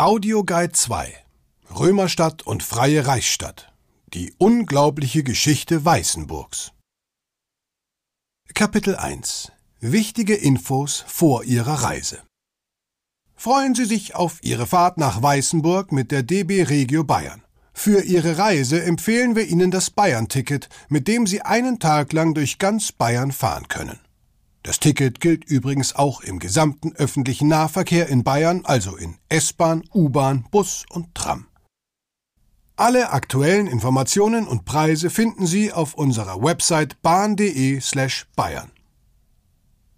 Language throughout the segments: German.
Audioguide 2 Römerstadt und Freie Reichsstadt Die unglaubliche Geschichte Weißenburgs Kapitel 1 Wichtige Infos vor Ihrer Reise Freuen Sie sich auf Ihre Fahrt nach Weißenburg mit der DB Regio Bayern. Für Ihre Reise empfehlen wir Ihnen das Bayern-Ticket, mit dem Sie einen Tag lang durch ganz Bayern fahren können. Das Ticket gilt übrigens auch im gesamten öffentlichen Nahverkehr in Bayern, also in S-Bahn, U-Bahn, Bus und Tram. Alle aktuellen Informationen und Preise finden Sie auf unserer Website bahn.de/bayern.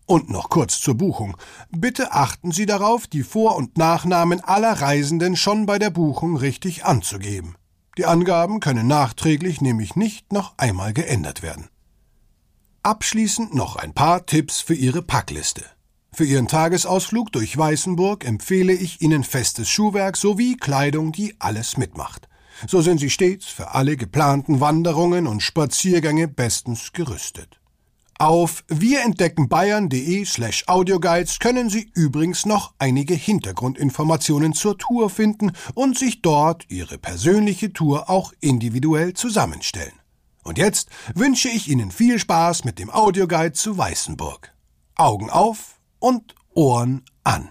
Und noch kurz zur Buchung. Bitte achten Sie darauf, die Vor- und Nachnamen aller Reisenden schon bei der Buchung richtig anzugeben. Die Angaben können nachträglich nämlich nicht noch einmal geändert werden. Abschließend noch ein paar Tipps für Ihre Packliste. Für Ihren Tagesausflug durch Weißenburg empfehle ich Ihnen festes Schuhwerk sowie Kleidung, die alles mitmacht. So sind Sie stets für alle geplanten Wanderungen und Spaziergänge bestens gerüstet. Auf wirentdeckenbayern.de slash audioguides können Sie übrigens noch einige Hintergrundinformationen zur Tour finden und sich dort Ihre persönliche Tour auch individuell zusammenstellen. Und jetzt wünsche ich Ihnen viel Spaß mit dem Audioguide zu Weißenburg. Augen auf und Ohren an.